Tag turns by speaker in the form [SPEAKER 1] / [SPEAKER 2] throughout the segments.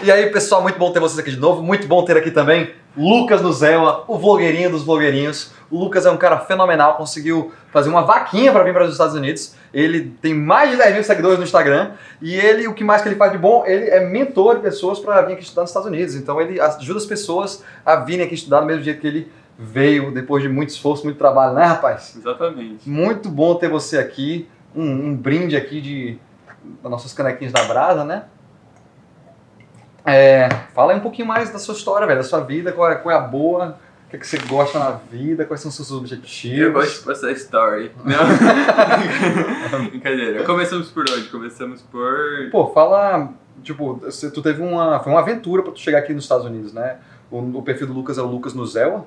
[SPEAKER 1] E aí, pessoal, muito bom ter vocês aqui de novo. Muito bom ter aqui também Lucas Nuzela, o vlogueirinho dos vlogueirinhos. O Lucas é um cara fenomenal, conseguiu fazer uma vaquinha para vir para os Estados Unidos. Ele tem mais de 10 mil seguidores no Instagram e ele, o que mais que ele faz de bom, ele é mentor de pessoas para vir aqui estudar nos Estados Unidos. Então ele ajuda as pessoas a virem aqui estudar do mesmo jeito que ele veio, depois de muito esforço, muito trabalho, né, rapaz?
[SPEAKER 2] Exatamente.
[SPEAKER 1] Muito bom ter você aqui. Um, um brinde aqui de das nossas canequinhas da Brasa, né? É, fala aí um pouquinho mais da sua história, velho, da sua vida, qual é, qual é a boa, o que, é que você gosta na vida, quais são os seus objetivos.
[SPEAKER 2] Eu gosto de passar story. Não? Brincadeira. Começamos por onde? Começamos por.
[SPEAKER 1] Pô, fala. Tipo, você- tu teve uma. Foi uma aventura pra tu chegar aqui nos Estados Unidos, né? O, o perfil do Lucas é o Lucas Nuzel.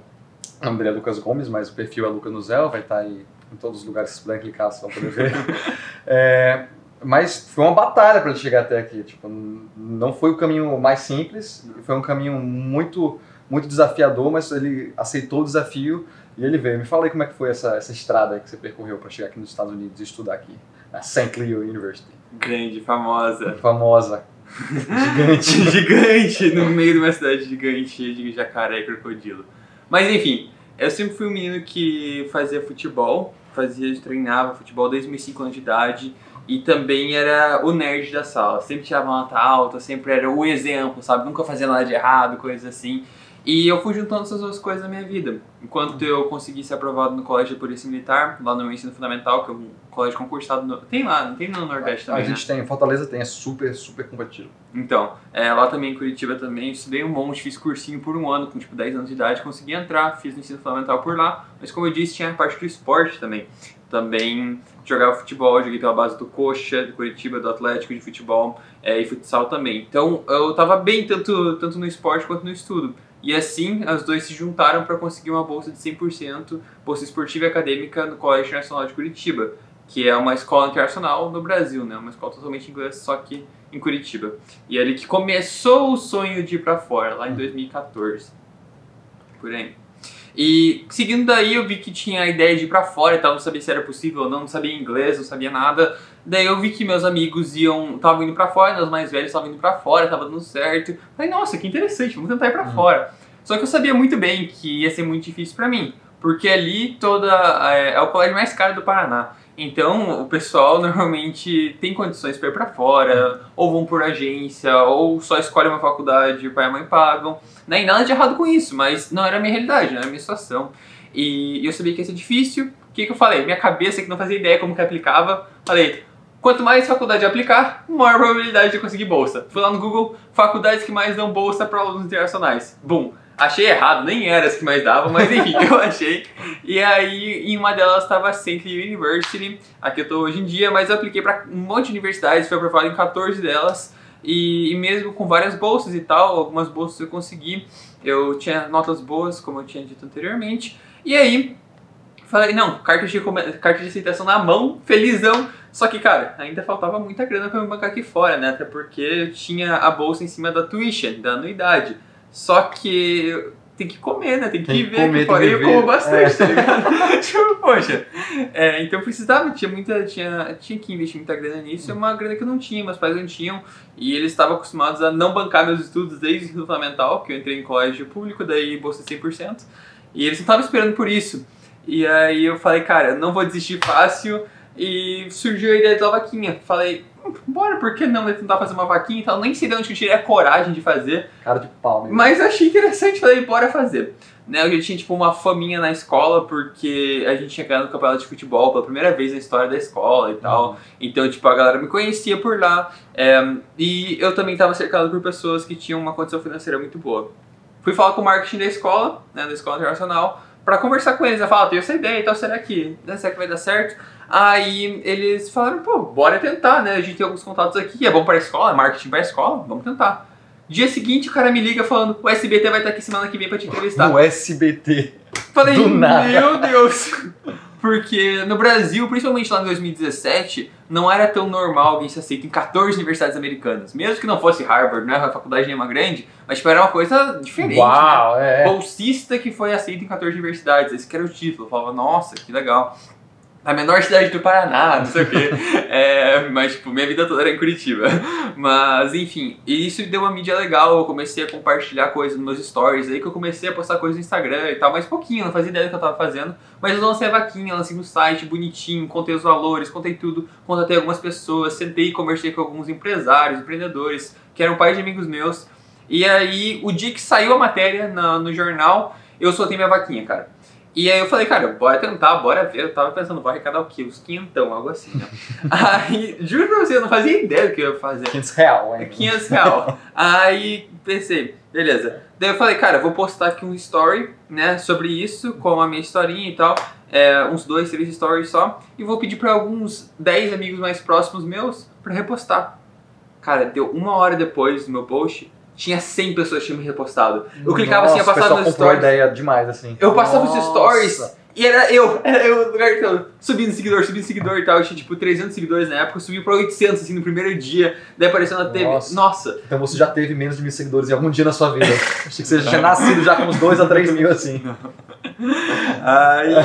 [SPEAKER 1] O nome dele é Lucas Gomes, mas o perfil é Lucas Nuzel, vai estar aí em todos os lugares que você puder clicar, vai poder ver. É, mas foi uma batalha pra ele chegar até aqui. Tipo, não foi o caminho mais simples, foi um caminho muito, muito desafiador, mas ele aceitou o desafio e ele veio. Me fala aí como é que foi essa, essa estrada que você percorreu pra chegar aqui nos Estados Unidos e estudar aqui, na St. Leo University.
[SPEAKER 2] Grande, famosa.
[SPEAKER 1] Famosa. Gigante.
[SPEAKER 2] gigante, no meio de uma cidade gigante cheia de jacaré e crocodilo. Mas enfim, eu sempre fui um menino que fazia futebol, fazia, treinava futebol desde meus 5 anos de idade e também era o nerd da sala. Sempre tirava nota alta, sempre era o exemplo, sabe? Nunca fazia nada de errado, coisas assim. E eu fui juntando essas duas coisas na minha vida. Enquanto eu consegui ser aprovado no Colégio de Polícia Militar, lá no meu ensino fundamental, que é um colégio concursado. No... Tem lá, não tem no Nordeste
[SPEAKER 1] A
[SPEAKER 2] também, né?
[SPEAKER 1] gente tem, Fortaleza tem, é super, super competitivo.
[SPEAKER 2] Então, é, lá também em Curitiba também, estudei um monte, fiz cursinho por um ano, com tipo 10 anos de idade, consegui entrar, fiz o ensino fundamental por lá, mas como eu disse, tinha a parte do esporte também. Também jogava futebol, joguei pela base do Coxa, de Curitiba, do Atlético de futebol é, e futsal também. Então eu tava bem tanto, tanto no esporte quanto no estudo. E assim, as dois se juntaram para conseguir uma bolsa de 100%, bolsa esportiva e acadêmica no Colégio Nacional de Curitiba, que é uma escola internacional no Brasil, né? Uma escola totalmente inglesa, só que em Curitiba. E é ali que começou o sonho de ir pra fora, lá em 2014. Por aí. E seguindo daí eu vi que tinha a ideia de ir pra fora e tal, não sabia se era possível ou não, não sabia inglês, não sabia nada. Daí eu vi que meus amigos iam, estavam indo pra fora, os mais velhos estavam indo pra fora, tava dando certo. Falei, nossa, que interessante, vamos tentar ir pra fora. Só que eu sabia muito bem que ia ser muito difícil pra mim, porque ali toda é, é o colégio mais caro do Paraná. Então, o pessoal normalmente tem condições para ir para fora, ou vão por agência, ou só escolhe uma faculdade, pai e mãe pagam. Né? E nada de errado com isso, mas não era a minha realidade, não era a minha situação. E eu sabia que ia ser difícil. O que, que eu falei? Minha cabeça, que não fazia ideia como que aplicava, falei, quanto mais faculdade aplicar, maior probabilidade de conseguir bolsa. Fui lá no Google, faculdades que mais dão bolsa para alunos internacionais. Bum! Achei errado, nem era as que mais davam, mas enfim, eu achei. E aí, em uma delas estava. Louis University, a que eu tô hoje em dia, mas eu apliquei para um monte de universidades, fui aprovado em 14 delas. E, e mesmo com várias bolsas e tal, algumas bolsas eu consegui, eu tinha notas boas, como eu tinha dito anteriormente. E aí, falei, não, carta de, carta de aceitação na mão, felizão. Só que, cara, ainda faltava muita grana para me bancar aqui fora, né? Até porque eu tinha a bolsa em cima da tuition, da anuidade. Só que tem que comer, né? Tem que
[SPEAKER 1] Tem
[SPEAKER 2] viver
[SPEAKER 1] comer,
[SPEAKER 2] aqui fora. E eu como bastante,
[SPEAKER 1] É.
[SPEAKER 2] tá ligado? tipo, poxa. É, então eu precisava, tinha muita. Tinha, tinha que investir muita grana nisso. É uma grana que eu não tinha, meus pais não tinham. E eles estavam acostumados a não bancar meus estudos desde o ensino fundamental, que eu entrei em colégio público, daí bolsa 100%. E eles não estavam esperando por isso. E aí eu falei, cara, não vou desistir fácil. E surgiu a ideia da vaquinha. Falei, "Hum, bora, por que não tentar fazer uma vaquinha e tal? Nem sei de onde eu tirei a coragem de fazer.
[SPEAKER 1] Cara de pau, mesmo.
[SPEAKER 2] Mas achei interessante, falei, bora fazer. Né, eu já tinha tipo uma faminha na escola, porque a gente tinha ganhado o campeonato de futebol pela primeira vez na história da escola e tal. Então, tipo, a galera me conhecia por lá. é, e eu também estava cercado por pessoas que tinham uma condição financeira muito boa. Fui falar com o marketing da escola, né, da escola internacional, para conversar com eles. Eu falei, ah, tenho essa ideia e tal, será que, né, será que vai dar certo? Aí eles falaram, pô, bora tentar, né? A gente tem alguns contatos aqui, é bom para a escola, é marketing para a escola, vamos tentar. Dia seguinte, o cara me liga falando, o SBT vai estar aqui semana que vem pra te entrevistar.
[SPEAKER 1] No SBT.
[SPEAKER 2] Falei,
[SPEAKER 1] Do nada.
[SPEAKER 2] meu Deus. Porque no Brasil, principalmente lá em 2017, não era tão normal alguém ser aceito em 14 universidades americanas. Mesmo que não fosse Harvard, né? A faculdade nenhuma grande, mas tipo, era uma coisa diferente. né?
[SPEAKER 1] Uau, é.
[SPEAKER 2] Bolsista que foi aceito em 14 universidades. Esse que era o título. Eu falava, nossa, que legal. Na menor cidade do Paraná, não sei o quê. É, mas, tipo, minha vida toda era em Curitiba. Mas, enfim, isso deu uma mídia legal. Eu comecei a compartilhar coisas nos meus stories. Aí que eu comecei a postar coisas no Instagram e tal, mas pouquinho, não fazia ideia do que eu tava fazendo. Mas eu lancei a vaquinha, lancei no site, bonitinho, contei os valores, contei tudo, contatei algumas pessoas, sentei e conversei com alguns empresários, empreendedores, que eram pais de amigos meus. E aí, o dia que saiu a matéria no, no jornal, eu soltei minha vaquinha, cara. E aí eu falei, cara, bora tentar, bora ver. Eu tava pensando, vou arrecadar o quê? Uns quinhentão, algo assim, né? aí, juro pra você, eu não fazia ideia do que eu ia fazer.
[SPEAKER 1] 500 real, hein?
[SPEAKER 2] 500 real. aí pensei, beleza. Daí eu falei, cara, vou postar aqui um story, né, sobre isso, com a minha historinha e tal. É, uns dois, três stories só. E vou pedir pra alguns 10 amigos mais próximos meus pra repostar. Cara, deu uma hora depois do meu post, tinha 100 pessoas que tinham me repostado. Eu clicava assim, eu
[SPEAKER 1] Nossa, o
[SPEAKER 2] passava
[SPEAKER 1] pessoal
[SPEAKER 2] nos
[SPEAKER 1] comprou a
[SPEAKER 2] stories.
[SPEAKER 1] ideia demais, assim.
[SPEAKER 2] Eu passava os
[SPEAKER 1] Nossa.
[SPEAKER 2] stories e era eu, era eu no lugar todo, subindo seguidor, subindo seguidor e tal. Eu tinha tipo 300 seguidores na época, eu subi pra 800 assim no primeiro dia, daí apareceu na TV.
[SPEAKER 1] Nossa.
[SPEAKER 2] Nossa,
[SPEAKER 1] Então você já teve menos de mil seguidores em algum dia na sua vida. Achei que você já tinha nascido já com uns 2 a 3 mil, assim.
[SPEAKER 2] Aí.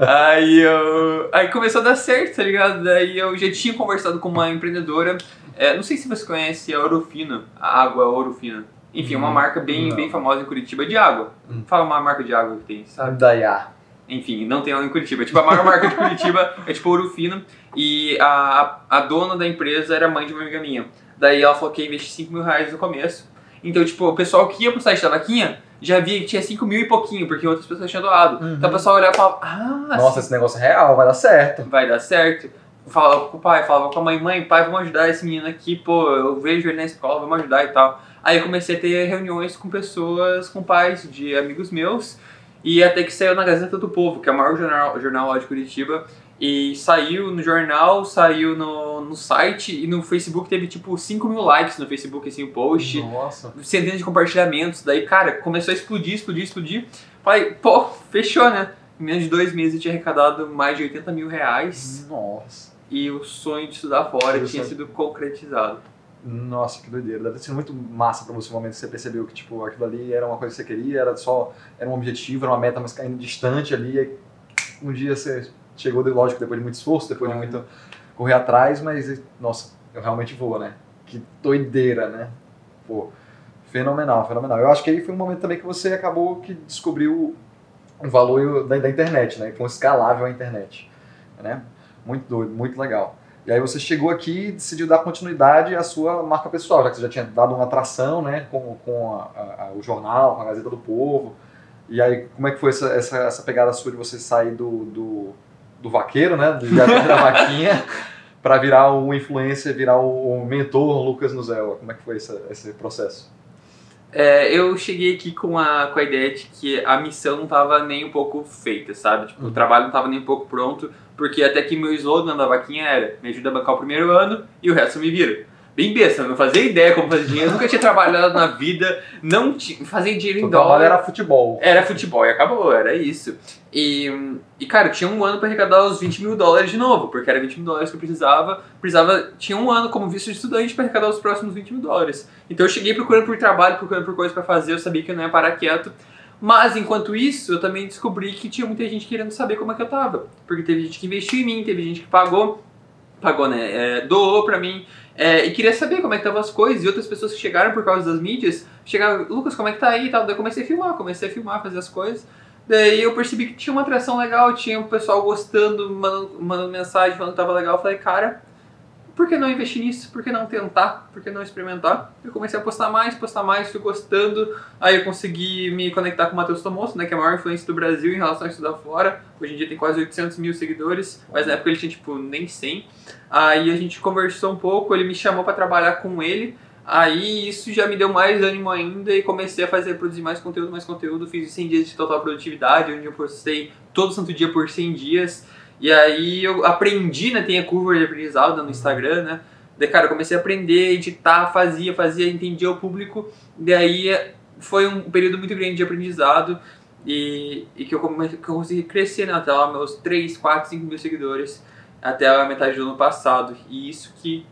[SPEAKER 2] Aí eu. Aí começou a dar certo, tá ligado? Daí eu já tinha conversado com uma empreendedora. É, não sei se você conhece a Ouro Fino, a água Ouro Fino. Enfim, uma
[SPEAKER 1] Hum,
[SPEAKER 2] marca bem,
[SPEAKER 1] não.
[SPEAKER 2] bem famosa em Curitiba de água.
[SPEAKER 1] Hum.
[SPEAKER 2] Fala uma marca de água que tem, sabe?
[SPEAKER 1] Sabe da IA.
[SPEAKER 2] Enfim, não tem ela em Curitiba. Tipo, a maior marca de Curitiba é tipo Ouro Fino. E a, a dona da empresa era mãe de uma amiga minha. Daí ela falou que ia investir 5 mil reais no começo. Então, tipo, o pessoal que ia pro site da vaquinha já via que tinha 5 mil e pouquinho, porque outras pessoas tinham doado.
[SPEAKER 1] Uhum.
[SPEAKER 2] Então o pessoal olhava e falava, ah,
[SPEAKER 1] Nossa, esse negócio é real, vai dar certo.
[SPEAKER 2] vai dar certo. Falava com o pai, falava com a mãe, mãe, pai, vamos ajudar esse menino aqui, pô, eu vejo ele na escola, vamos ajudar e tal. Aí eu comecei a ter reuniões com pessoas, com pais de amigos meus, e até que saiu na Gazeta do Povo, que é o maior jornal, jornal lá de Curitiba, e saiu no jornal, saiu no, no site, e no Facebook teve tipo 5 mil likes no Facebook, assim, o post
[SPEAKER 1] Nossa.
[SPEAKER 2] centenas de compartilhamentos. Daí, cara, começou a explodir, explodir, explodir. Falei, pô, fechou, né? Em menos de dois meses eu tinha arrecadado mais de 80 mil reais
[SPEAKER 1] Nossa.
[SPEAKER 2] E o sonho de estudar fora
[SPEAKER 1] Eu
[SPEAKER 2] tinha
[SPEAKER 1] sei.
[SPEAKER 2] sido concretizado.
[SPEAKER 1] Nossa, que doideira. Deve ter sido muito massa pra você o momento que você percebeu que, tipo, aquilo ali era uma coisa que você queria, era só, era um objetivo, era uma meta, mas caindo distante ali. Um dia você chegou, de- lógico, depois de muito esforço, depois de
[SPEAKER 2] Uhum.
[SPEAKER 1] muito correr atrás, mas, nossa, eu realmente vou, né? Que doideira, né? Pô, fenomenal, fenomenal. Eu acho que aí foi um momento também que você acabou que descobriu o valor da, da internet, né? Foi escalável a internet, né? Muito doido, muito legal. E aí você chegou aqui e decidiu dar continuidade à sua marca pessoal, já que você já tinha dado uma atração, né, com, com a- a- o jornal, com a Gazeta do Povo. E aí, como é que foi essa, essa, essa pegada sua de você sair do, do, do vaqueiro, né, do da vaquinha, para virar o influencer, virar o, mentor Lucas Nuzella? Como é que foi essa, esse processo?
[SPEAKER 2] É, eu cheguei aqui com a, com a ideia de que a missão não estava nem um pouco feita, sabe? Tipo,
[SPEAKER 1] Uhum.
[SPEAKER 2] o trabalho não estava nem um pouco pronto, porque até que meu slogan da vaquinha era me ajuda a bancar o primeiro ano e o resto eu me viro. Bem besta, não fazia ideia como fazer dinheiro, nunca tinha trabalhado na vida, não tinha, fazia dinheiro em
[SPEAKER 1] O trabalho
[SPEAKER 2] dólar.
[SPEAKER 1] era futebol.
[SPEAKER 2] Era futebol e acabou, era isso. E, e cara, tinha um ano pra arrecadar os 20 mil dólares de novo, porque era 20 mil dólares que eu precisava. Precisava, tinha um ano como visto de estudante pra arrecadar os próximos 20 mil dólares. Então eu cheguei procurando por trabalho, procurando por coisas pra fazer, eu sabia que eu não ia parar quieto. Mas enquanto isso, eu também descobri que tinha muita gente querendo saber como é que eu tava. Porque teve gente que investiu em mim, teve gente que pagou, pagou, né? é, doou pra mim. é, e queria saber como é que estavam as coisas. E outras pessoas que chegaram por causa das mídias, chegaram, Lucas, como é que tá aí e tal. Daí eu comecei a filmar, comecei a filmar, fazer as coisas. Daí eu percebi que tinha uma atração legal, tinha o pessoal gostando, mandando, mandando mensagem, falando que tava legal. Eu falei, cara, por que não investir nisso? Por que não tentar? Por que não experimentar? Eu comecei a postar mais, postar mais, fui gostando. Aí eu consegui me conectar com o Matheus Tomoso, né, que é a maior influência do Brasil em relação a estudar fora. Hoje em dia tem quase 800 mil seguidores, mas na época ele tinha, tipo, nem 100. Aí a gente conversou um pouco, ele me chamou para trabalhar com ele. Aí isso já me deu mais ânimo ainda e comecei a fazer, produzir mais conteúdo, mais conteúdo. Fiz 100 dias de total produtividade, onde eu postei todo santo dia por 100 dias. E aí eu aprendi, né? Tem a curva de aprendizado no Instagram, né? Daí, cara, eu comecei a aprender, editar, fazia, fazia, entendia o público. Daí foi um período muito grande de aprendizado e, e que, eu comecei, que eu consegui crescer, né? Até lá meus 3, 4, 5 mil seguidores até a metade do ano passado. E isso que,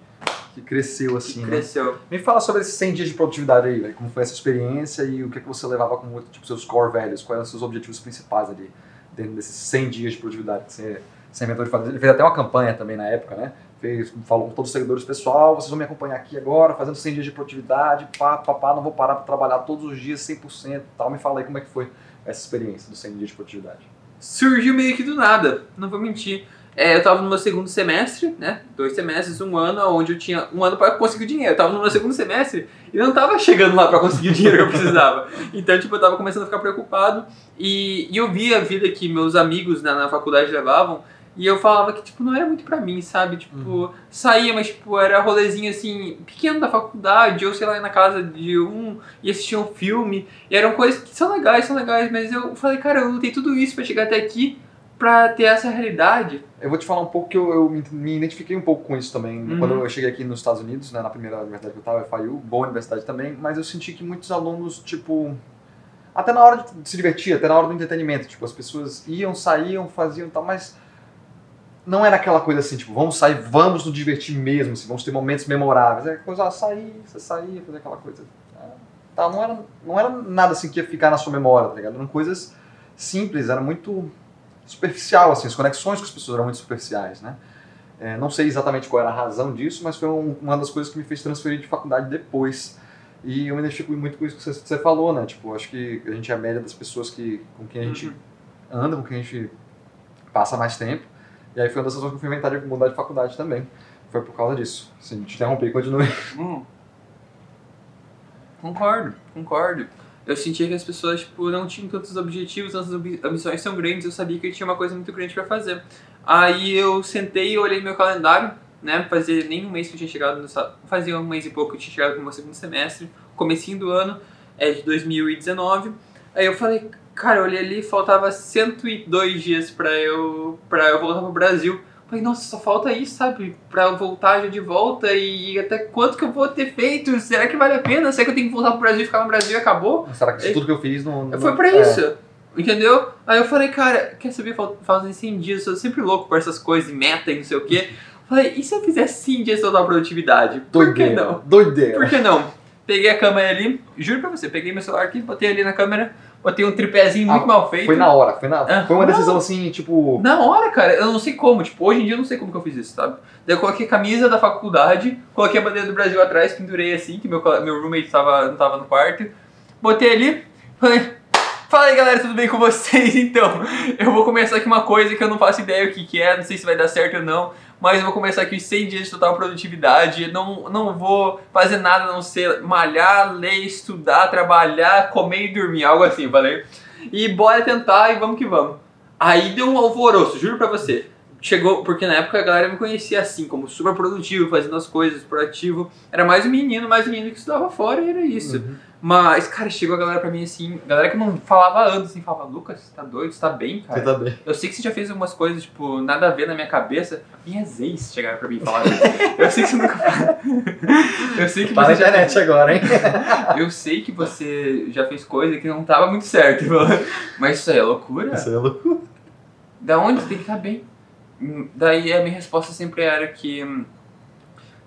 [SPEAKER 1] Que cresceu
[SPEAKER 2] que
[SPEAKER 1] assim, né?
[SPEAKER 2] cresceu.
[SPEAKER 1] Me fala sobre esses 100 dias de produtividade aí, velho. Como foi essa experiência e o que, que você levava como tipo, seus core values? Quais eram os seus objetivos principais ali dentro desses 100 dias de produtividade que você, você inventou de fazer. Ele fez até uma campanha também na época, né? Fez, falou com todos os seguidores pessoal, vocês vão me acompanhar aqui agora, fazendo 100 dias de produtividade, pá, pá, pá, não vou parar para trabalhar todos os dias 100% tal. Me fala aí como é que foi essa experiência dos 100 dias de produtividade.
[SPEAKER 2] Surgiu meio que do nada, não vou mentir. É, eu estava no meu segundo semestre, né? Dois semestres, um ano, onde eu tinha um ano para conseguir dinheiro. Eu estava no meu segundo semestre e não estava chegando lá para conseguir o dinheiro que eu precisava. Então, tipo, eu estava começando a ficar preocupado e, e eu via a vida que meus amigos na, na faculdade levavam e eu falava que, tipo, não era muito pra mim, sabe? Tipo, uhum. saía, mas, tipo, era rolezinho, assim, pequeno da faculdade, ou, sei lá, na casa de um, e assistia um filme. E eram coisas que são legais, são legais, mas eu falei, cara, eu lutei tudo isso para chegar até aqui, pra ter essa realidade.
[SPEAKER 1] Eu vou te falar um pouco que eu, eu me, identifiquei um pouco com isso também. Uhum. Quando eu cheguei aqui nos Estados Unidos, né, na primeira universidade que eu tava, FIU, boa universidade também, mas eu senti que muitos alunos, tipo... Até na hora de se divertir, até na hora do entretenimento, tipo, as pessoas iam, saíam, faziam tal, mas não era aquela coisa assim, tipo, vamos sair, vamos nos divertir mesmo, assim, vamos ter momentos memoráveis. É coisa, ah, sair, você sair, fazer aquela coisa. Ah, tá, não, era, não era nada assim que ia ficar na sua memória, tá ligado? Eram coisas simples, era muito superficial, assim, as conexões com as pessoas eram muito superficiais, né? É, não sei exatamente qual era a razão disso, mas foi um, uma das coisas que me fez transferir de faculdade depois. E eu me identifico muito com isso que você, você, falou, né? Tipo, acho que a gente é a média das pessoas que, com quem a gente uhum. anda, com quem a gente passa mais tempo. E aí foi uma das razões que eu fui inventar de mudar de faculdade também. Foi por causa disso. Assim, te interrompi, continue.
[SPEAKER 2] Hum. Concordo, concordo. Eu sentia que as pessoas tipo, não tinham tantos objetivos, as ambições são grandes, eu sabia que eu tinha uma coisa muito grande para fazer. Aí eu sentei e olhei meu calendário, né? Fazia nem um mês que eu tinha chegado no fazia um mês e pouco que eu tinha chegado no meu segundo semestre, comecinho do ano, é de 2019. Aí eu falei, Cara, eu olhei ali faltava 102 dias pra eu, pra eu voltar pro Brasil. Falei, nossa, só falta isso, sabe? Pra eu voltar já de volta e até quanto que eu vou ter feito? Será que vale a pena? Será que eu tenho que voltar pro Brasil e ficar no Brasil e acabou?
[SPEAKER 1] Será que isso tudo que eu fiz não.
[SPEAKER 2] não... Foi pra é. isso. Entendeu? Aí eu falei, cara, quer saber? Fazem 100 dias, eu sou sempre louco por essas coisas, meta e não sei o quê. Falei, e se eu fizer 100 dias toda a produtividade? Por
[SPEAKER 1] Doideira.
[SPEAKER 2] que não?
[SPEAKER 1] Doideira.
[SPEAKER 2] Por que não? Peguei a câmera ali, juro pra você, peguei meu celular aqui, botei ali na câmera, botei um tripézinho muito ah, mal feito.
[SPEAKER 1] Foi na hora, foi, na, ah, foi uma decisão assim, tipo.
[SPEAKER 2] Na hora, cara, eu não sei como, tipo, hoje em dia eu não sei como que eu fiz isso, sabe? Daí eu coloquei a camisa da faculdade, coloquei a bandeira do Brasil atrás, pendurei assim, que meu, meu roommate tava, não tava no quarto, botei ali, falei. Fala aí galera, tudo bem com vocês? Então, eu vou começar aqui uma coisa que eu não faço ideia o que, que é, não sei se vai dar certo ou não, mas eu vou começar aqui os 100 dias de total produtividade, não, não vou fazer nada a não ser malhar, ler, estudar, trabalhar, comer e dormir, algo assim, falei. E bora tentar e vamos que vamos. Aí deu um alvoroço, juro pra você. Chegou, porque na época a galera me conhecia assim, como super produtivo, fazendo as coisas, proativo. Era mais um menino, mais um menino que estudava fora e era isso. Uhum. Mas, cara, chegou a galera pra mim assim, galera que não falava antes, assim, falava, Lucas, você tá doido, você tá bem, cara?
[SPEAKER 1] Você tá bem.
[SPEAKER 2] Eu sei que você já fez algumas coisas, tipo, nada a ver na minha cabeça. Minhas ex chegaram pra mim e falaram. eu sei que você nunca Eu sei que
[SPEAKER 1] Para você. Para internet já... agora, hein?
[SPEAKER 2] eu sei que você já fez coisa que não tava muito certo. Mas isso aí é loucura?
[SPEAKER 1] Isso aí é loucura.
[SPEAKER 2] Da onde? Tem que estar tá bem. Daí a minha resposta sempre era que hum,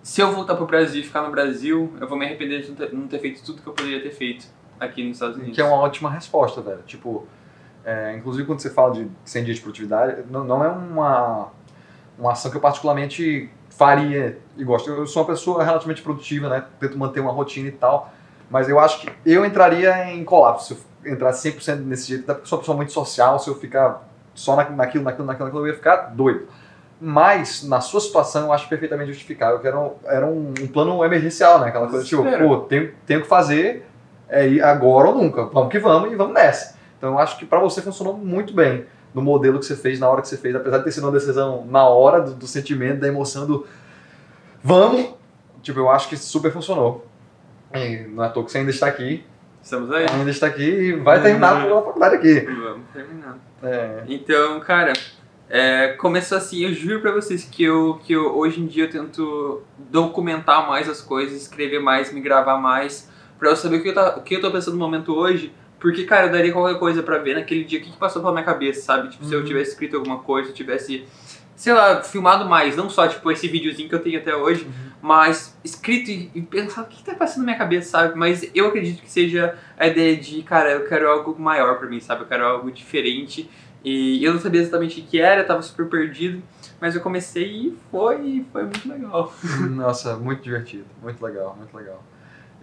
[SPEAKER 2] se eu voltar pro Brasil e ficar no Brasil, eu vou me arrepender de não ter, não ter, feito tudo que eu poderia ter feito aqui nos Estados Unidos.
[SPEAKER 1] Que é uma ótima resposta, velho. Tipo, é, inclusive quando você fala de 100 dias de produtividade, não, não é uma, uma ação que eu particularmente faria e gosto. Eu sou uma pessoa relativamente produtiva, né? Tento manter uma rotina e tal. Mas eu acho que eu entraria em colapso se eu entrar 100% nesse jeito. Porque eu sou uma pessoa muito social, se eu ficar só naquilo, naquilo, naquilo, naquilo, eu ia ficar doido. Mas, na sua situação, eu acho perfeitamente justificável, que era um, era um, um plano emergencial, né? Aquela coisa tipo, pô, tenho, tenho que fazer é, agora ou nunca. Vamos que vamos e vamos nessa. Então, eu acho que para você funcionou muito bem no modelo que você fez, na hora que você fez, apesar de ter sido uma decisão na hora do, do sentimento, da emoção do vamos, tipo, eu acho que super funcionou. E não é à toa que você ainda está aqui.
[SPEAKER 2] Estamos aí.
[SPEAKER 1] Ainda está aqui e vai terminar a faculdade aqui.
[SPEAKER 2] Vamos terminar. É. Então, cara, é, começou assim, eu juro pra vocês que eu, que eu hoje em dia eu tento documentar mais as coisas, escrever mais, me gravar mais, pra eu saber o que eu, tá, o que eu tô pensando no momento hoje, porque, cara, eu daria qualquer coisa pra ver naquele dia o que, que passou pela minha cabeça, sabe? Tipo, uhum. se eu uhum. tivesse escrito alguma coisa, se eu tivesse, sei lá, filmado mais, não só, tipo, esse videozinho que eu tenho até hoje, uhum. mas escrito e, e pensar o que, que tá passando na minha cabeça, sabe? Mas eu acredito que seja a ideia de, cara, eu quero algo maior pra mim, sabe? Eu quero algo diferente E eu não sabia exatamente o que era, tava super perdido, mas eu comecei e foi, foi muito legal.
[SPEAKER 1] Nossa, muito divertido, muito legal, muito legal.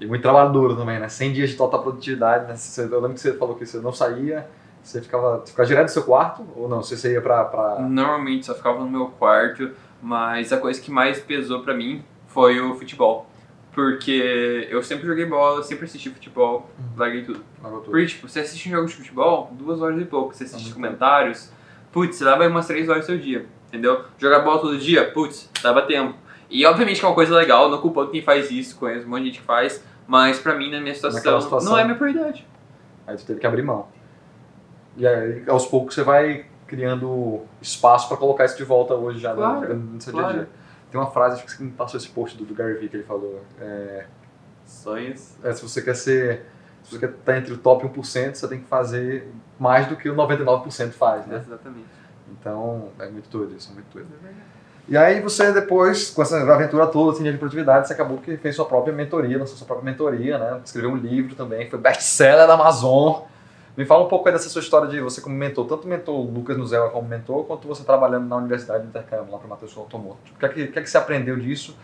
[SPEAKER 1] E muito trabalho duro também, né? 100 dias de total produtividade, né? Eu lembro que você falou que você não saía, você ficava, você ficava direto no seu quarto, ou não? Você ia pra, pra...
[SPEAKER 2] Normalmente só ficava no meu quarto, mas a coisa que mais pesou pra mim foi o futebol. Porque eu sempre joguei bola, sempre assisti futebol,
[SPEAKER 1] Uhum.
[SPEAKER 2] larguei tudo.
[SPEAKER 1] Largou tudo.
[SPEAKER 2] Porque, tipo, você assiste um jogo de futebol, duas horas e pouco. Você assiste
[SPEAKER 1] muito
[SPEAKER 2] comentários, putz, você dava umas três horas do seu dia, entendeu? Jogar bola todo dia, putz, dava tempo. E obviamente que é uma coisa legal, não culpando quem faz isso, conheço um monte de gente que faz, mas pra mim, na minha situação,
[SPEAKER 1] situação.
[SPEAKER 2] não é minha prioridade.
[SPEAKER 1] Aí tu teve que abrir mão. E aí, aos poucos, você vai criando espaço pra colocar isso de volta hoje já né?
[SPEAKER 2] Claro,
[SPEAKER 1] no seu
[SPEAKER 2] claro.
[SPEAKER 1] dia a dia. Tem uma frase, acho que você me passou esse post do, do Gary Vee que ele falou. É,
[SPEAKER 2] Sonhos.
[SPEAKER 1] é, se você quer ser. Se você quer estar entre o top 1%, você tem que fazer mais do que o 99% faz, né?
[SPEAKER 2] Exatamente.
[SPEAKER 1] Então, é muito doido isso, é muito doido. E aí você depois, com essa aventura toda, assim, de produtividade, você acabou que fez sua própria mentoria, lançou sua própria mentoria, né? Escreveu um livro também, foi best-seller da Amazon. Me fala um pouco aí dessa sua história de você como mentor, tanto mentor Lucas Nuzela como mentor, quanto você trabalhando na Universidade de Intercâmbio, lá para Matheus Automoto. Tipo, o que é que, o que é que você aprendeu disso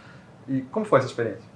[SPEAKER 1] e como foi essa experiência?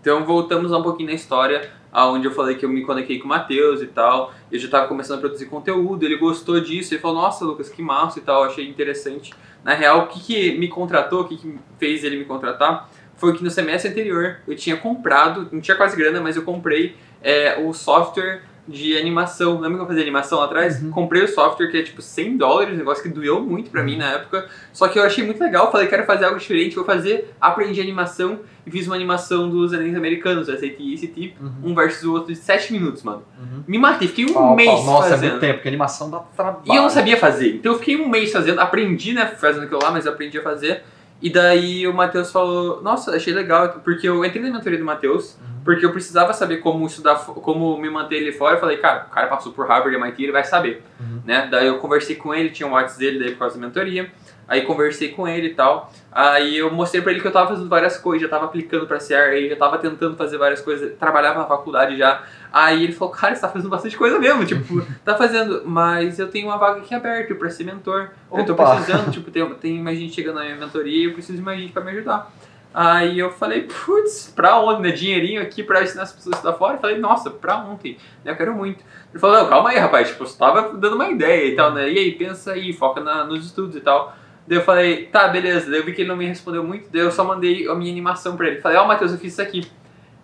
[SPEAKER 2] Então voltamos um pouquinho na história, aonde eu falei que eu me conectei com o Matheus e tal. Eu já estava começando a produzir conteúdo, ele gostou disso, ele falou, nossa Lucas, que massa e tal, achei interessante. Na real, o que, que me contratou, o que, que fez ele me contratar, foi que no semestre anterior eu tinha comprado, não tinha quase grana, mas eu comprei é, o software de animação. Lembra que eu fazia animação lá atrás?
[SPEAKER 1] Uhum.
[SPEAKER 2] Comprei o software que é tipo 100 dólares, um negócio que doeu muito pra mim na época. Só que eu achei muito legal, falei, quero fazer algo diferente, vou fazer, aprendi animação e fiz uma animação dos anéis americanos, SAT e ACT, um versus o outro de 7 minutos, mano. Me matei, fiquei um
[SPEAKER 1] Pau,
[SPEAKER 2] mês
[SPEAKER 1] pau. Nossa, é
[SPEAKER 2] fazendo.
[SPEAKER 1] muito tempo, porque animação dá trabalho.
[SPEAKER 2] E eu não sabia fazer. Então eu fiquei um mês fazendo, aprendi, né, fazendo aquilo lá, mas eu aprendi a fazer. E daí o Matheus falou, nossa, achei legal, porque eu entrei na mentoria do Matheus,
[SPEAKER 1] Uhum.
[SPEAKER 2] Porque eu precisava saber como estudar, como me manter ele fora. Eu falei, cara, o cara passou por Harvard e MIT, ele vai saber,
[SPEAKER 1] Uhum.
[SPEAKER 2] né? Daí eu conversei com ele, tinha um WhatsApp dele daí por causa da mentoria. Aí conversei com ele e tal. Aí eu mostrei pra ele que eu tava fazendo várias coisas, já tava aplicando pra CRA, já tava tentando fazer várias coisas, trabalhava na faculdade já. Aí ele falou, cara, você tá fazendo bastante coisa mesmo, tipo, tá fazendo, mas eu tenho uma vaga aqui aberta pra ser mentor. Eu tô
[SPEAKER 1] Opa.
[SPEAKER 2] precisando, tipo, tem, tem mais gente chegando na minha mentoria e eu preciso de mais gente pra me ajudar. Aí eu falei, putz, pra onde, né? Dinheirinho aqui pra ensinar as pessoas da fora. Eu falei, nossa, pra ontem, né? Eu quero muito. Ele falou, não, calma aí, rapaz, tipo, você tava dando uma ideia e tal, né? E aí, pensa aí, foca na- nos estudos e tal. Daí eu falei, tá, beleza. Daí eu vi que ele não me respondeu muito, daí eu só mandei a minha animação pra ele. Falei, ó, Matheus, eu fiz isso aqui.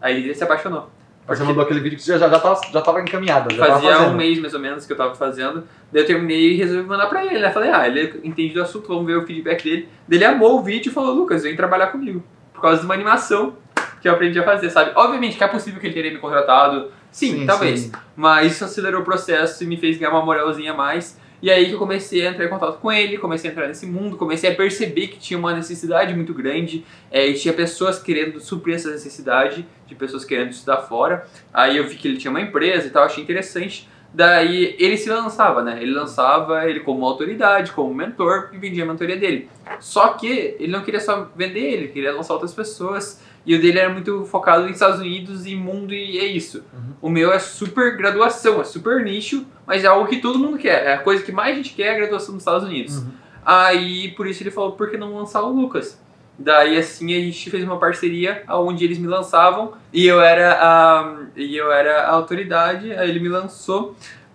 [SPEAKER 2] Aí ele se apaixonou.
[SPEAKER 1] Você mandou aquele vídeo que já, já, já, tava, já tava encaminhado, já
[SPEAKER 2] Fazia
[SPEAKER 1] tava
[SPEAKER 2] um mês mais ou menos que eu tava fazendo. Daí eu terminei e resolvi mandar pra ele. Né? Falei, ah, ele entende do assunto, vamos ver o feedback dele. Daí ele amou o vídeo e falou, Lucas, vem trabalhar comigo. Por causa de uma animação que eu aprendi a fazer, sabe? Obviamente que é possível que ele teria me contratado. Sim,
[SPEAKER 1] Sim,
[SPEAKER 2] talvez.
[SPEAKER 1] sim.
[SPEAKER 2] Mas isso acelerou o processo e me fez ganhar uma moralzinha a mais. E aí que eu comecei a entrar em contato com ele, comecei a entrar nesse mundo, comecei a perceber que tinha uma necessidade muito grande é, e tinha pessoas querendo suprir essa necessidade, de pessoas querendo estudar fora. Aí eu vi que ele tinha uma empresa e tal, achei interessante. Daí ele se lançava, né? Ele lançava ele como autoridade, como mentor e vendia a mentoria dele. Só que ele não queria só vender ele, queria lançar outras pessoas. E o dele era muito focado nos Estados Unidos e mundo e é isso.
[SPEAKER 1] Uhum.
[SPEAKER 2] O meu é super graduação, é super nicho, mas é algo que todo mundo quer. É a coisa que mais a gente quer é a graduação nos Estados Unidos.
[SPEAKER 1] Uhum.
[SPEAKER 2] Aí por isso ele falou, por que não lançar o Lucas? Daí assim a gente fez uma parceria onde eles me lançavam e eu era a, e eu era a autoridade, aí ele me lançou.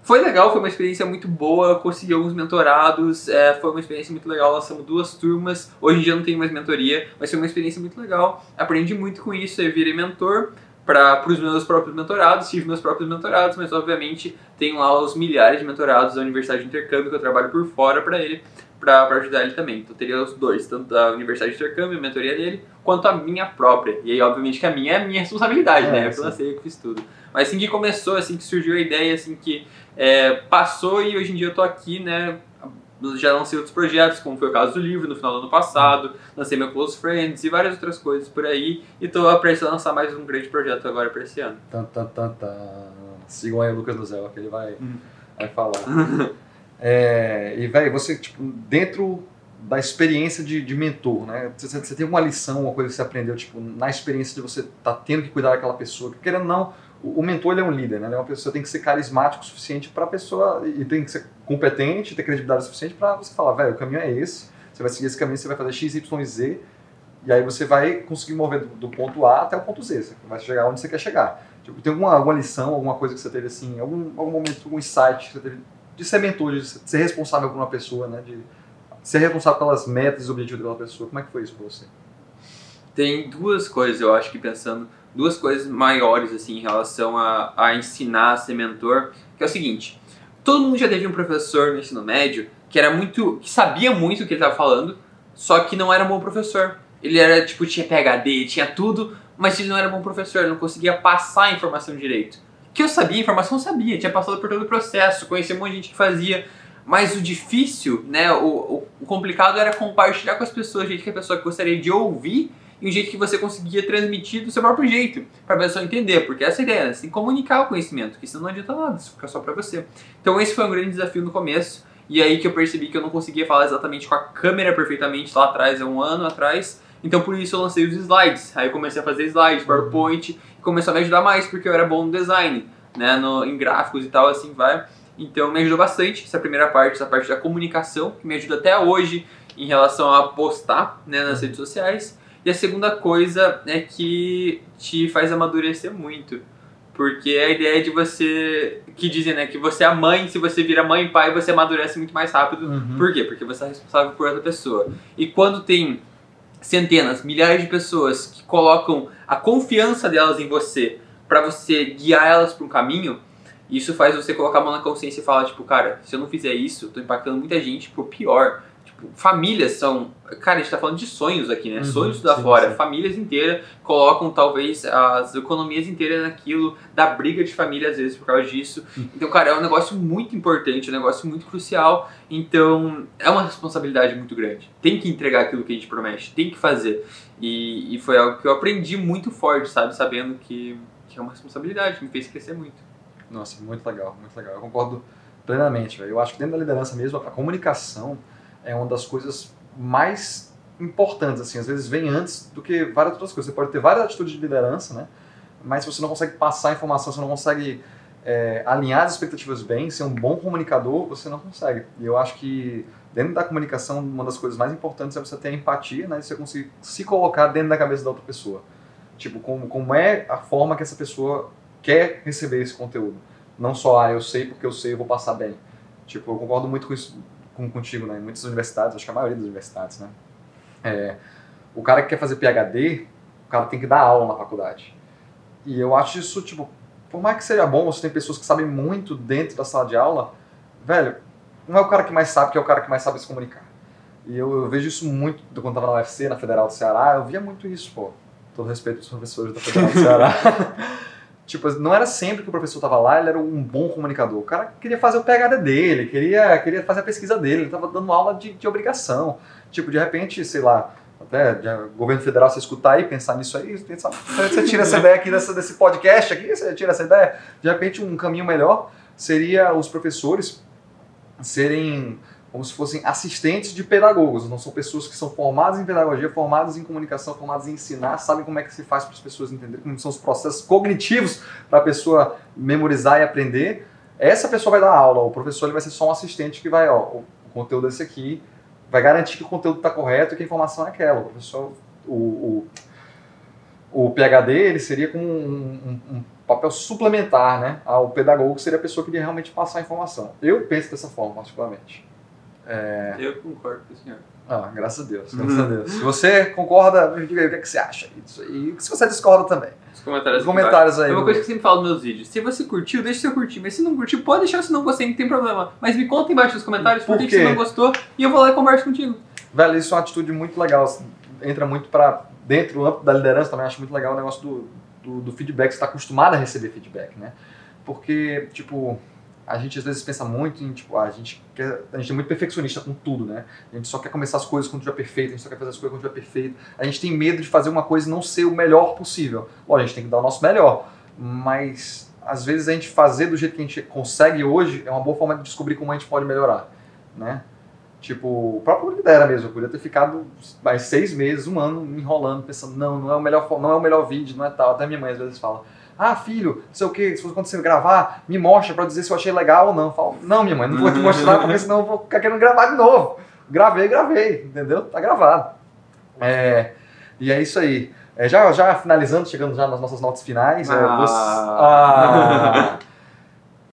[SPEAKER 2] Foi legal, foi uma experiência muito boa, consegui alguns mentorados, é, foi uma experiência muito legal, lançamos duas turmas, hoje em dia não tenho mais mentoria, mas foi uma experiência muito legal, aprendi muito com isso, eu virei mentor para os meus próprios mentorados, tive meus próprios mentorados, mas obviamente tenho lá os milhares de mentorados da Universidade de Intercâmbio que eu trabalho por fora para ele, para ajudar ele também. Então teria os dois, tanto da Universidade de Intercâmbio, a mentoria dele, quanto a minha própria. E aí, obviamente, que a minha é a minha responsabilidade,
[SPEAKER 1] É,
[SPEAKER 2] né? Eu lancei, eu fiz tudo. Mas assim que começou, assim que surgiu a ideia, assim que é, passou e hoje em dia eu tô aqui, né? Já lancei outros projetos, como foi o caso do livro no final do ano passado, lancei meu Close Friends e várias outras coisas por aí. E tô prestes a lançar mais um grande projeto agora para esse ano.
[SPEAKER 1] Tan, tan, tan, tan. Sigam aí o Lucas Luzel, que ele vai,
[SPEAKER 2] Hum.
[SPEAKER 1] vai falar. É, e, velho, você, tipo, dentro da experiência de, de mentor, né? Você, você tem uma lição, uma coisa que você aprendeu, tipo, na experiência de você estar tendo que cuidar daquela pessoa, que querendo ou não, o, o mentor ele é um líder, né? Ele é uma pessoa tem que ser carismático o suficiente para a pessoa e tem que ser competente, ter credibilidade suficiente para você falar, velho, o caminho é esse, você vai seguir esse caminho, você vai fazer x, y, z e aí você vai conseguir mover do, do ponto A até o ponto Z, você vai chegar onde você quer chegar. Tipo, tem alguma, alguma lição, alguma coisa que você teve assim, algum, algum momento, algum insight que você teve de ser mentor, de ser responsável por uma pessoa, né? De ser responsável pelas metas e objetivos daquela pessoa. Como é que foi isso para você?
[SPEAKER 2] Tem duas coisas, eu acho que pensando, duas coisas maiores assim em relação a, a ensinar a ser mentor, que é o seguinte, todo mundo já teve um professor no ensino médio que era muito, que sabia muito o que ele estava falando, só que não era um bom professor. Ele era tipo tinha PhD, tinha tudo, mas ele não era bom professor, ele não conseguia passar a informação direito. Que eu sabia, informação eu sabia, tinha passado por todo o processo, conhecia um monte de gente que fazia, mas o difícil, né, o, o, complicado era compartilhar com as pessoas, o jeito que a pessoa gostaria de ouvir e o jeito que você conseguia transmitir do seu próprio jeito, para a pessoa entender, porque essa é ideia, né? você comunicar o conhecimento, que senão não adianta nada, isso fica só para você. Então esse foi um grande desafio no começo, e aí que eu percebi que eu não conseguia falar exatamente com a câmera perfeitamente lá atrás, há um ano atrás, então por isso eu lancei os slides. Aí eu comecei a fazer slides, PowerPoint, e começou a me ajudar mais porque eu era bom no design, né, no, em gráficos e tal, assim vai. Então me ajudou bastante essa primeira parte, essa parte da comunicação, que me ajuda até hoje em relação a postar né, nas redes sociais. E a segunda coisa é que te faz amadurecer muito. Porque a ideia de você. Que dizem, né? Que você é mãe, se você vira mãe e pai, você amadurece muito mais rápido.
[SPEAKER 1] Uhum.
[SPEAKER 2] Por quê? Porque você é responsável por outra pessoa. E quando tem centenas, milhares de pessoas que colocam a confiança delas em você para você guiar elas para um caminho, isso faz você colocar a mão na consciência e falar, tipo, cara, se eu não fizer isso, eu tô impactando muita gente pro pior. Famílias são. Cara, a gente tá falando de sonhos aqui, né?
[SPEAKER 1] Uhum,
[SPEAKER 2] sonhos da
[SPEAKER 1] sim,
[SPEAKER 2] fora.
[SPEAKER 1] sim.
[SPEAKER 2] Famílias inteiras colocam talvez as economias inteiras naquilo, da briga de família às vezes por causa disso. Então, cara, é um negócio muito importante, um negócio muito crucial. Então, é uma responsabilidade muito grande. Tem que entregar aquilo que a gente promete, tem que fazer. E, e foi algo que eu aprendi muito forte, sabe? Sabendo que, que é uma responsabilidade, me fez crescer muito.
[SPEAKER 1] Nossa, muito legal, muito legal. Eu concordo plenamente, velho. Eu acho que dentro da liderança mesmo, a comunicação é uma das coisas mais importantes, assim. Às vezes vem antes do que várias outras coisas. Você pode ter várias atitudes de liderança, né? Mas se você não consegue passar a informação, você não consegue é, alinhar as expectativas bem, ser um bom comunicador, você não consegue. E eu acho que dentro da comunicação, uma das coisas mais importantes é você ter empatia, né? E você conseguir se colocar dentro da cabeça da outra pessoa. Tipo, como, como é a forma que essa pessoa quer receber esse conteúdo. Não só, ah, eu sei porque eu sei, eu vou passar bem. Tipo, eu concordo muito com isso com, contigo, né? Em muitas universidades, acho que a maioria das universidades, né? É, o cara que quer fazer PhD, o cara tem que dar aula na faculdade. E eu acho isso, tipo, por mais que seja bom, você tem pessoas que sabem muito dentro da sala de aula, velho, não é o cara que mais sabe que é o cara que mais sabe se comunicar. E eu, eu vejo isso muito quando eu tava na UFC, na Federal do Ceará, eu via muito isso, pô. Todo respeito aos professores da Federal do Ceará. Tipo, não era sempre que o professor estava lá, ele era um bom comunicador. O cara queria fazer o PhD dele, queria, queria fazer a pesquisa dele, ele estava dando aula de, de obrigação. Tipo, de repente, sei lá, até governo federal, você escutar aí, pensar nisso aí, pensar, você tira essa ideia aqui dessa, desse podcast aqui, você tira essa ideia. De repente, um caminho melhor seria os professores serem como se fossem assistentes de pedagogos, não são pessoas que são formadas em pedagogia, formadas em comunicação, formadas em ensinar, sabem como é que se faz para as pessoas entenderem, como são os processos cognitivos para a pessoa memorizar e aprender. Essa pessoa vai dar aula, o professor ele vai ser só um assistente que vai, ó, o conteúdo é esse aqui, vai garantir que o conteúdo está correto e que a informação é aquela. O professor, o, o, o PhD, ele seria como um, um, um papel suplementar, né, ao pedagogo, que seria a pessoa que iria realmente passar a informação. Eu penso dessa forma, particularmente. É...
[SPEAKER 2] Eu concordo com o senhor.
[SPEAKER 1] Ah, graças a Deus, graças a Deus. Se você concorda, me diga aí o que, é que você acha disso aí. E se você discorda também.
[SPEAKER 2] Os comentários,
[SPEAKER 1] Os comentários aí.
[SPEAKER 2] É uma coisa que eu sempre falo nos meus vídeos. Se você curtiu, deixa seu curtir. Mas se não curtiu, pode deixar se não gostei, não tem problema. Mas me conta embaixo nos comentários por,
[SPEAKER 1] Por
[SPEAKER 2] que você não gostou e eu vou lá e converso contigo.
[SPEAKER 1] Velho, isso é uma atitude muito legal. Entra muito para dentro do âmbito da liderança também. Acho muito legal o negócio do, do, do feedback. Você está acostumado a receber feedback, né? Porque, tipo, a gente às vezes pensa muito em, tipo, ah, a gente quer, a gente é muito perfeccionista com tudo, né? A gente só quer começar as coisas quando tiver perfeito, a gente só quer fazer as coisas quando tiver perfeito. A gente tem medo de fazer uma coisa e não ser o melhor possível. Lógico, a gente tem que dar o nosso melhor, mas às vezes a gente fazer do jeito que a gente consegue hoje é uma boa forma de descobrir como a gente pode melhorar, né? Tipo, o próprio lidera mesmo, eu podia ter ficado mais seis meses, um ano, enrolando, pensando, não, não é o melhor, não é o melhor vídeo, não é tal. Até minha mãe às vezes fala, ah, filho, não sei o que, se quando você gravar, me mostra pra dizer se eu achei legal ou não. Eu falo, não, minha mãe, não vou te mostrar, porque senão eu vou ficar querendo gravar de novo. Gravei, gravei, entendeu? Tá gravado. É, e é isso aí. É, já, já finalizando, chegando já nas nossas notas finais. é,
[SPEAKER 2] Ah.
[SPEAKER 1] você- Ah.